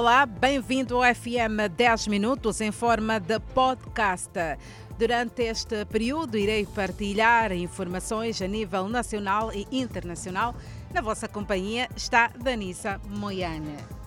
Olá, bem-vindo ao FM 10 Minutos em forma de podcast. Durante este período, irei partilhar informações a nível nacional e internacional. Na vossa companhia está Danissa Moiane.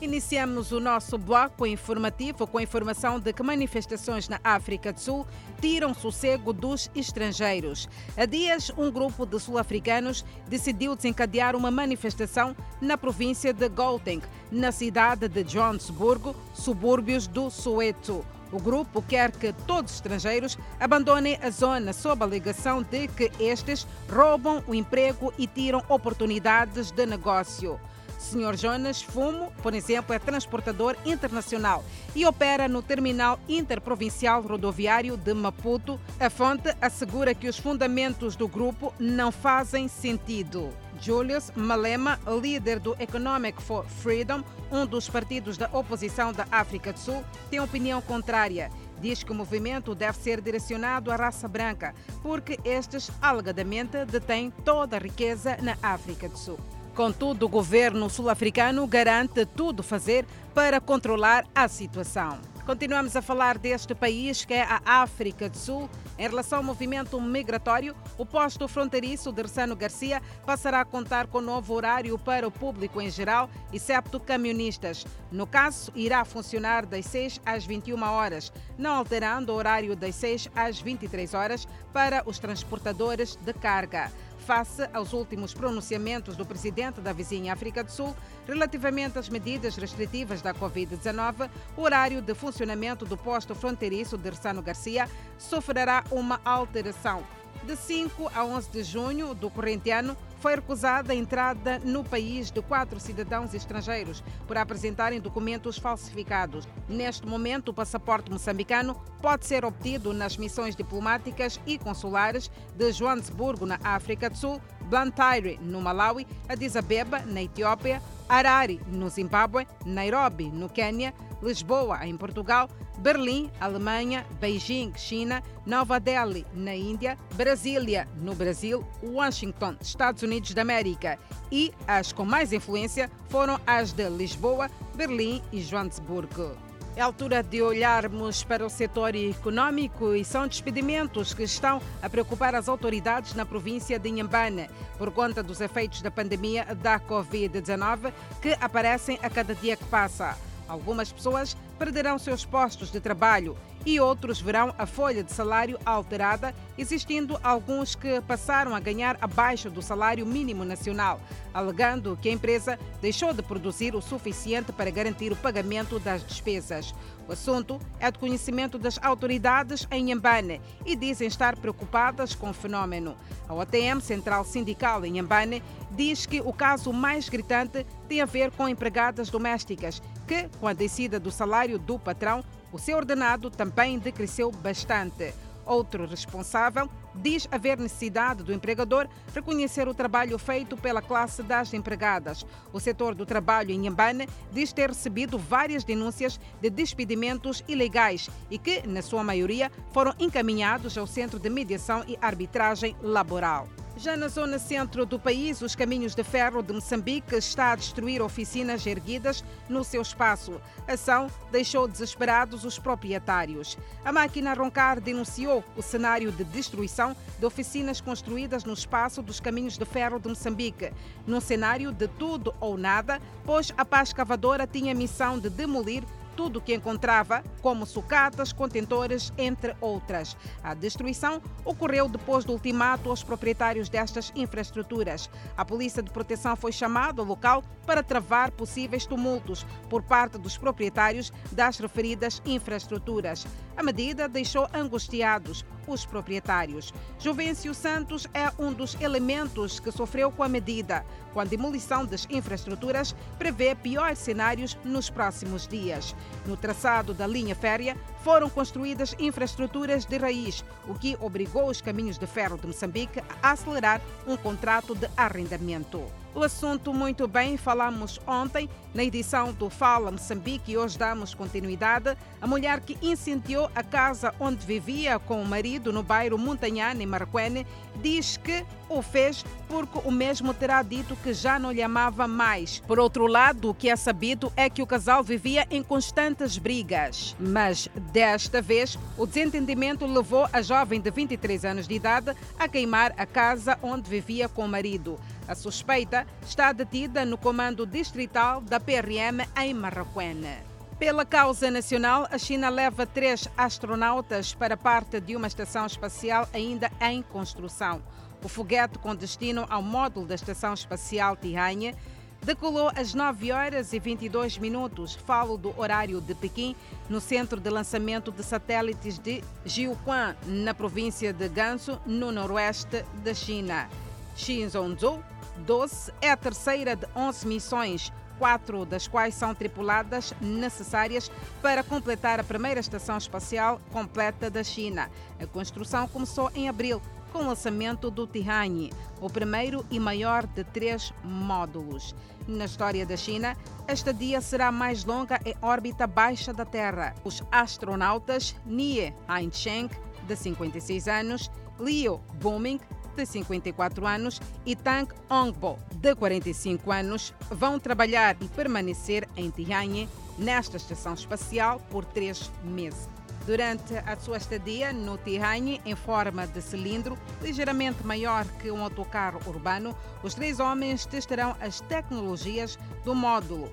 Iniciamos o nosso bloco informativo com a informação de que manifestações na África do Sul tiram sossego dos estrangeiros. Há dias, um grupo de sul-africanos decidiu desencadear uma manifestação na província de Gauteng, na cidade de Johannesburgo, subúrbios do Soweto. O grupo quer que todos os estrangeiros abandonem a zona sob a alegação de que estes roubam o emprego e tiram oportunidades de negócio. Sr. Jonas Fumo, por exemplo, é transportador internacional e opera no terminal interprovincial rodoviário de Maputo. A fonte assegura que os fundamentos do grupo não fazem sentido. Julius Malema, líder do Economic for Freedom, um dos partidos da oposição da África do Sul, tem opinião contrária diz que o movimento deve ser direcionado à raça branca, porque estes alegadamente detêm toda a riqueza na África do Sul. Contudo, o governo sul-africano garante tudo fazer para controlar a situação. Continuamos a falar deste país que é a África do Sul. Em relação ao movimento migratório, o posto fronteiriço de Ressano Garcia passará a contar com novo horário para o público em geral, excepto camionistas. No caso, irá funcionar das 6 às 21 horas, não alterando o horário das 6 às 23 horas para os transportadores de carga face aos últimos pronunciamentos do presidente da vizinha África do Sul relativamente às medidas restritivas da Covid-19, o horário de funcionamento do posto fronteiriço de Ressano Garcia sofrerá uma alteração. De 5 a 11 de junho do corrente ano, foi recusada a entrada no país de quatro cidadãos estrangeiros por apresentarem documentos falsificados. Neste momento, o passaporte moçambicano pode ser obtido nas missões diplomáticas e consulares de Joanesburgo, na África do Sul, Blantyre, no Malawi, Addis Abeba, na Etiópia, Harare, no Zimbábue, Nairobi, no Quênia, Lisboa, em Portugal, Berlim, Alemanha, Beijing, China, Nova Delhi, na Índia, Brasília, no Brasil, Washington, Estados Unidos da América. E as com mais influência foram as de Lisboa, Berlim e Joanesburgo. É altura de olharmos para o setor econômico e são despedimentos que estão a preocupar as autoridades na província de Inhambane por conta dos efeitos da pandemia da Covid-19 que aparecem a cada dia que passa. Algumas pessoas perderão seus postos de trabalho e outros verão a folha de salário alterada, existindo alguns que passaram a ganhar abaixo do salário mínimo nacional, alegando que a empresa deixou de produzir o suficiente para garantir o pagamento das despesas. O assunto é de conhecimento das autoridades em Ambane e dizem estar preocupadas com o fenômeno. A OTM, Central Sindical em Ambane, diz que o caso mais gritante tem a ver com empregadas domésticas, que, com a descida do salário do patrão, o seu ordenado também decresceu bastante. Outro responsável diz haver necessidade do empregador reconhecer o trabalho feito pela classe das empregadas. O setor do trabalho em Nhambane diz ter recebido várias denúncias de despedimentos ilegais e que, na sua maioria, foram encaminhados ao Centro de Mediação e Arbitragem Laboral. Já na zona centro do país, os caminhos de ferro de Moçambique está a destruir oficinas erguidas no seu espaço. A ação deixou desesperados os proprietários. A máquina Roncar denunciou o cenário de destruição de oficinas construídas no espaço dos caminhos de ferro de Moçambique, num cenário de tudo ou nada, pois a paz cavadora tinha a missão de demolir tudo o que encontrava, como sucatas, contentores, entre outras. A destruição ocorreu depois do ultimato aos proprietários destas infraestruturas. A Polícia de Proteção foi chamada ao local para travar possíveis tumultos por parte dos proprietários das referidas infraestruturas. A medida deixou angustiados os proprietários. Juvencio Santos é um dos elementos que sofreu com a medida. Com a demolição das infraestruturas, prevê piores cenários nos próximos dias. No traçado da linha férrea, foram construídas infraestruturas de raiz, o que obrigou os caminhos de ferro de Moçambique a acelerar um contrato de arrendamento. O assunto muito bem falamos ontem na edição do Fala Moçambique e hoje damos continuidade. A mulher que incendiou a casa onde vivia com o marido no bairro Montanhane, Marquene, diz que o fez porque o mesmo terá dito que já não lhe amava mais. Por outro lado, o que é sabido é que o casal vivia em constantes brigas. Mas desta vez, o desentendimento levou a jovem de 23 anos de idade a queimar a casa onde vivia com o marido. A suspeita está detida no comando distrital da PRM em Marrakech. Pela causa nacional, a China leva três astronautas para parte de uma estação espacial ainda em construção. O foguete com destino ao módulo da Estação Espacial Tianhe decolou às 9 horas e 22 minutos, falo do horário de Pequim, no centro de lançamento de satélites de Jiuquan, na província de Gansu, no noroeste da China. Xinzhongzhou 12 é a terceira de 11 missões quatro das quais são tripuladas necessárias para completar a primeira estação espacial completa da China. A construção começou em abril com o lançamento do Tianhe, o primeiro e maior de três módulos. Na história da China, esta dia será mais longa em órbita baixa da Terra. Os astronautas Nie Haicheng, de 56 anos, Liu Boming, de 54 anos, e Tang Ongbo, de 45 anos, vão trabalhar e permanecer em Tianhe, nesta estação espacial, por três meses. Durante a sua estadia no Tianhe, em forma de cilindro, ligeiramente maior que um autocarro urbano, os três homens testarão as tecnologias do módulo,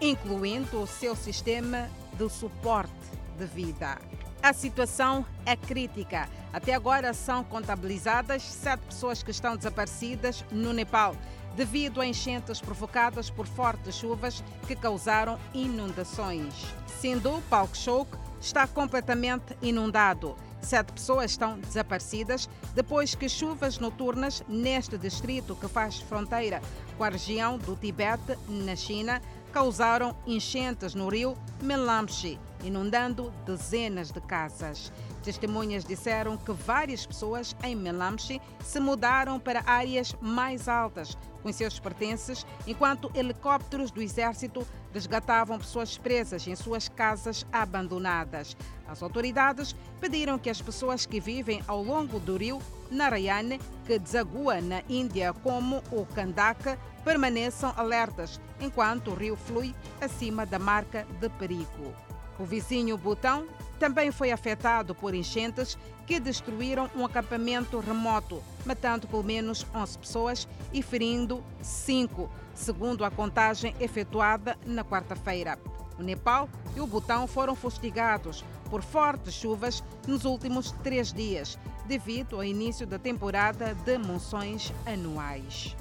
incluindo o seu sistema de suporte de vida. A situação é crítica. Até agora são contabilizadas sete pessoas que estão desaparecidas no Nepal devido a enchentes provocadas por fortes chuvas que causaram inundações. Sindhu Palkshok está completamente inundado. Sete pessoas estão desaparecidas depois que chuvas noturnas neste distrito que faz fronteira com a região do Tibete, na China, causaram enchentes no rio Melamshi, inundando dezenas de casas. Testemunhas disseram que várias pessoas em Melamshi se mudaram para áreas mais altas com seus pertences, enquanto helicópteros do exército resgatavam pessoas presas em suas casas abandonadas. As autoridades pediram que as pessoas que vivem ao longo do rio Narayane, que desagua na Índia como o Kandaka, permaneçam alertas enquanto o rio flui acima da marca de perigo. O vizinho Butão também foi afetado por enchentes que destruíram um acampamento remoto, matando pelo menos 11 pessoas e ferindo 5, segundo a contagem efetuada na quarta-feira. O Nepal e o Butão foram fustigados por fortes chuvas nos últimos três dias, devido ao início da temporada de monções anuais.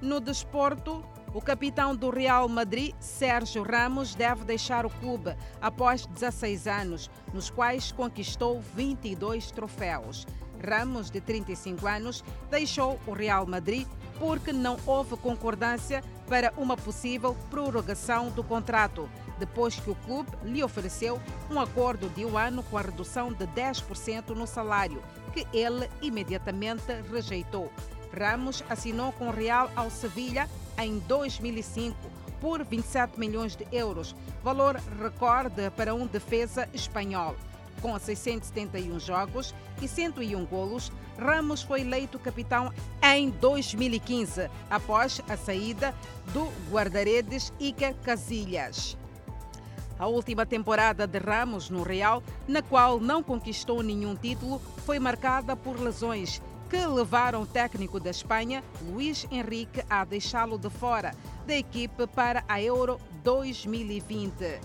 No desporto, o capitão do Real Madrid, Sérgio Ramos, deve deixar o clube após 16 anos, nos quais conquistou 22 troféus. Ramos, de 35 anos, deixou o Real Madrid porque não houve concordância para uma possível prorrogação do contrato, depois que o clube lhe ofereceu um acordo de um ano com a redução de 10% no salário, que ele imediatamente rejeitou. Ramos assinou com o Real ao Sevilha em 2005 por 27 milhões de euros, valor recorde para um defesa espanhol. Com 671 jogos e 101 golos, Ramos foi eleito capitão em 2015, após a saída do guarda-redes Iker Casillas. A última temporada de Ramos no Real, na qual não conquistou nenhum título, foi marcada por lesões que levaram o técnico da Espanha, Luís Henrique, a deixá-lo de fora da equipe para a Euro 2020.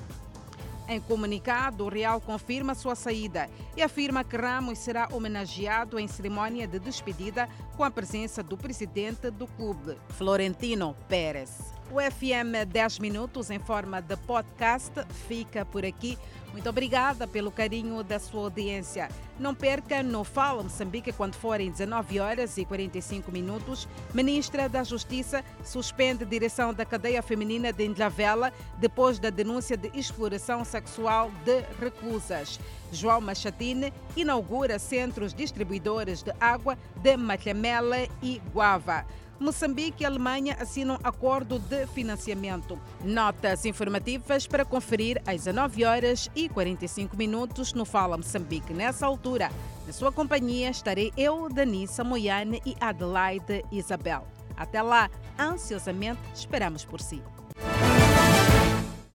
Em comunicado, o Real confirma sua saída e afirma que Ramos será homenageado em cerimônia de despedida com a presença do presidente do clube, Florentino Pérez. O FM 10 Minutos, em forma de podcast, fica por aqui. Muito obrigada pelo carinho da sua audiência. Não perca no Fala Moçambique quando forem 19 horas e 45 minutos. Ministra da Justiça suspende direção da cadeia feminina de Indlavela depois da denúncia de exploração sexual de reclusas. João Machatine inaugura centros distribuidores de água de Machamela e Guava. Moçambique e Alemanha assinam acordo de financiamento. Notas informativas para conferir às 19 horas e 45 minutos no Fala Moçambique. Nessa altura, na sua companhia estarei eu, Danissa Moiane e Adelaide Isabel. Até lá, ansiosamente esperamos por si.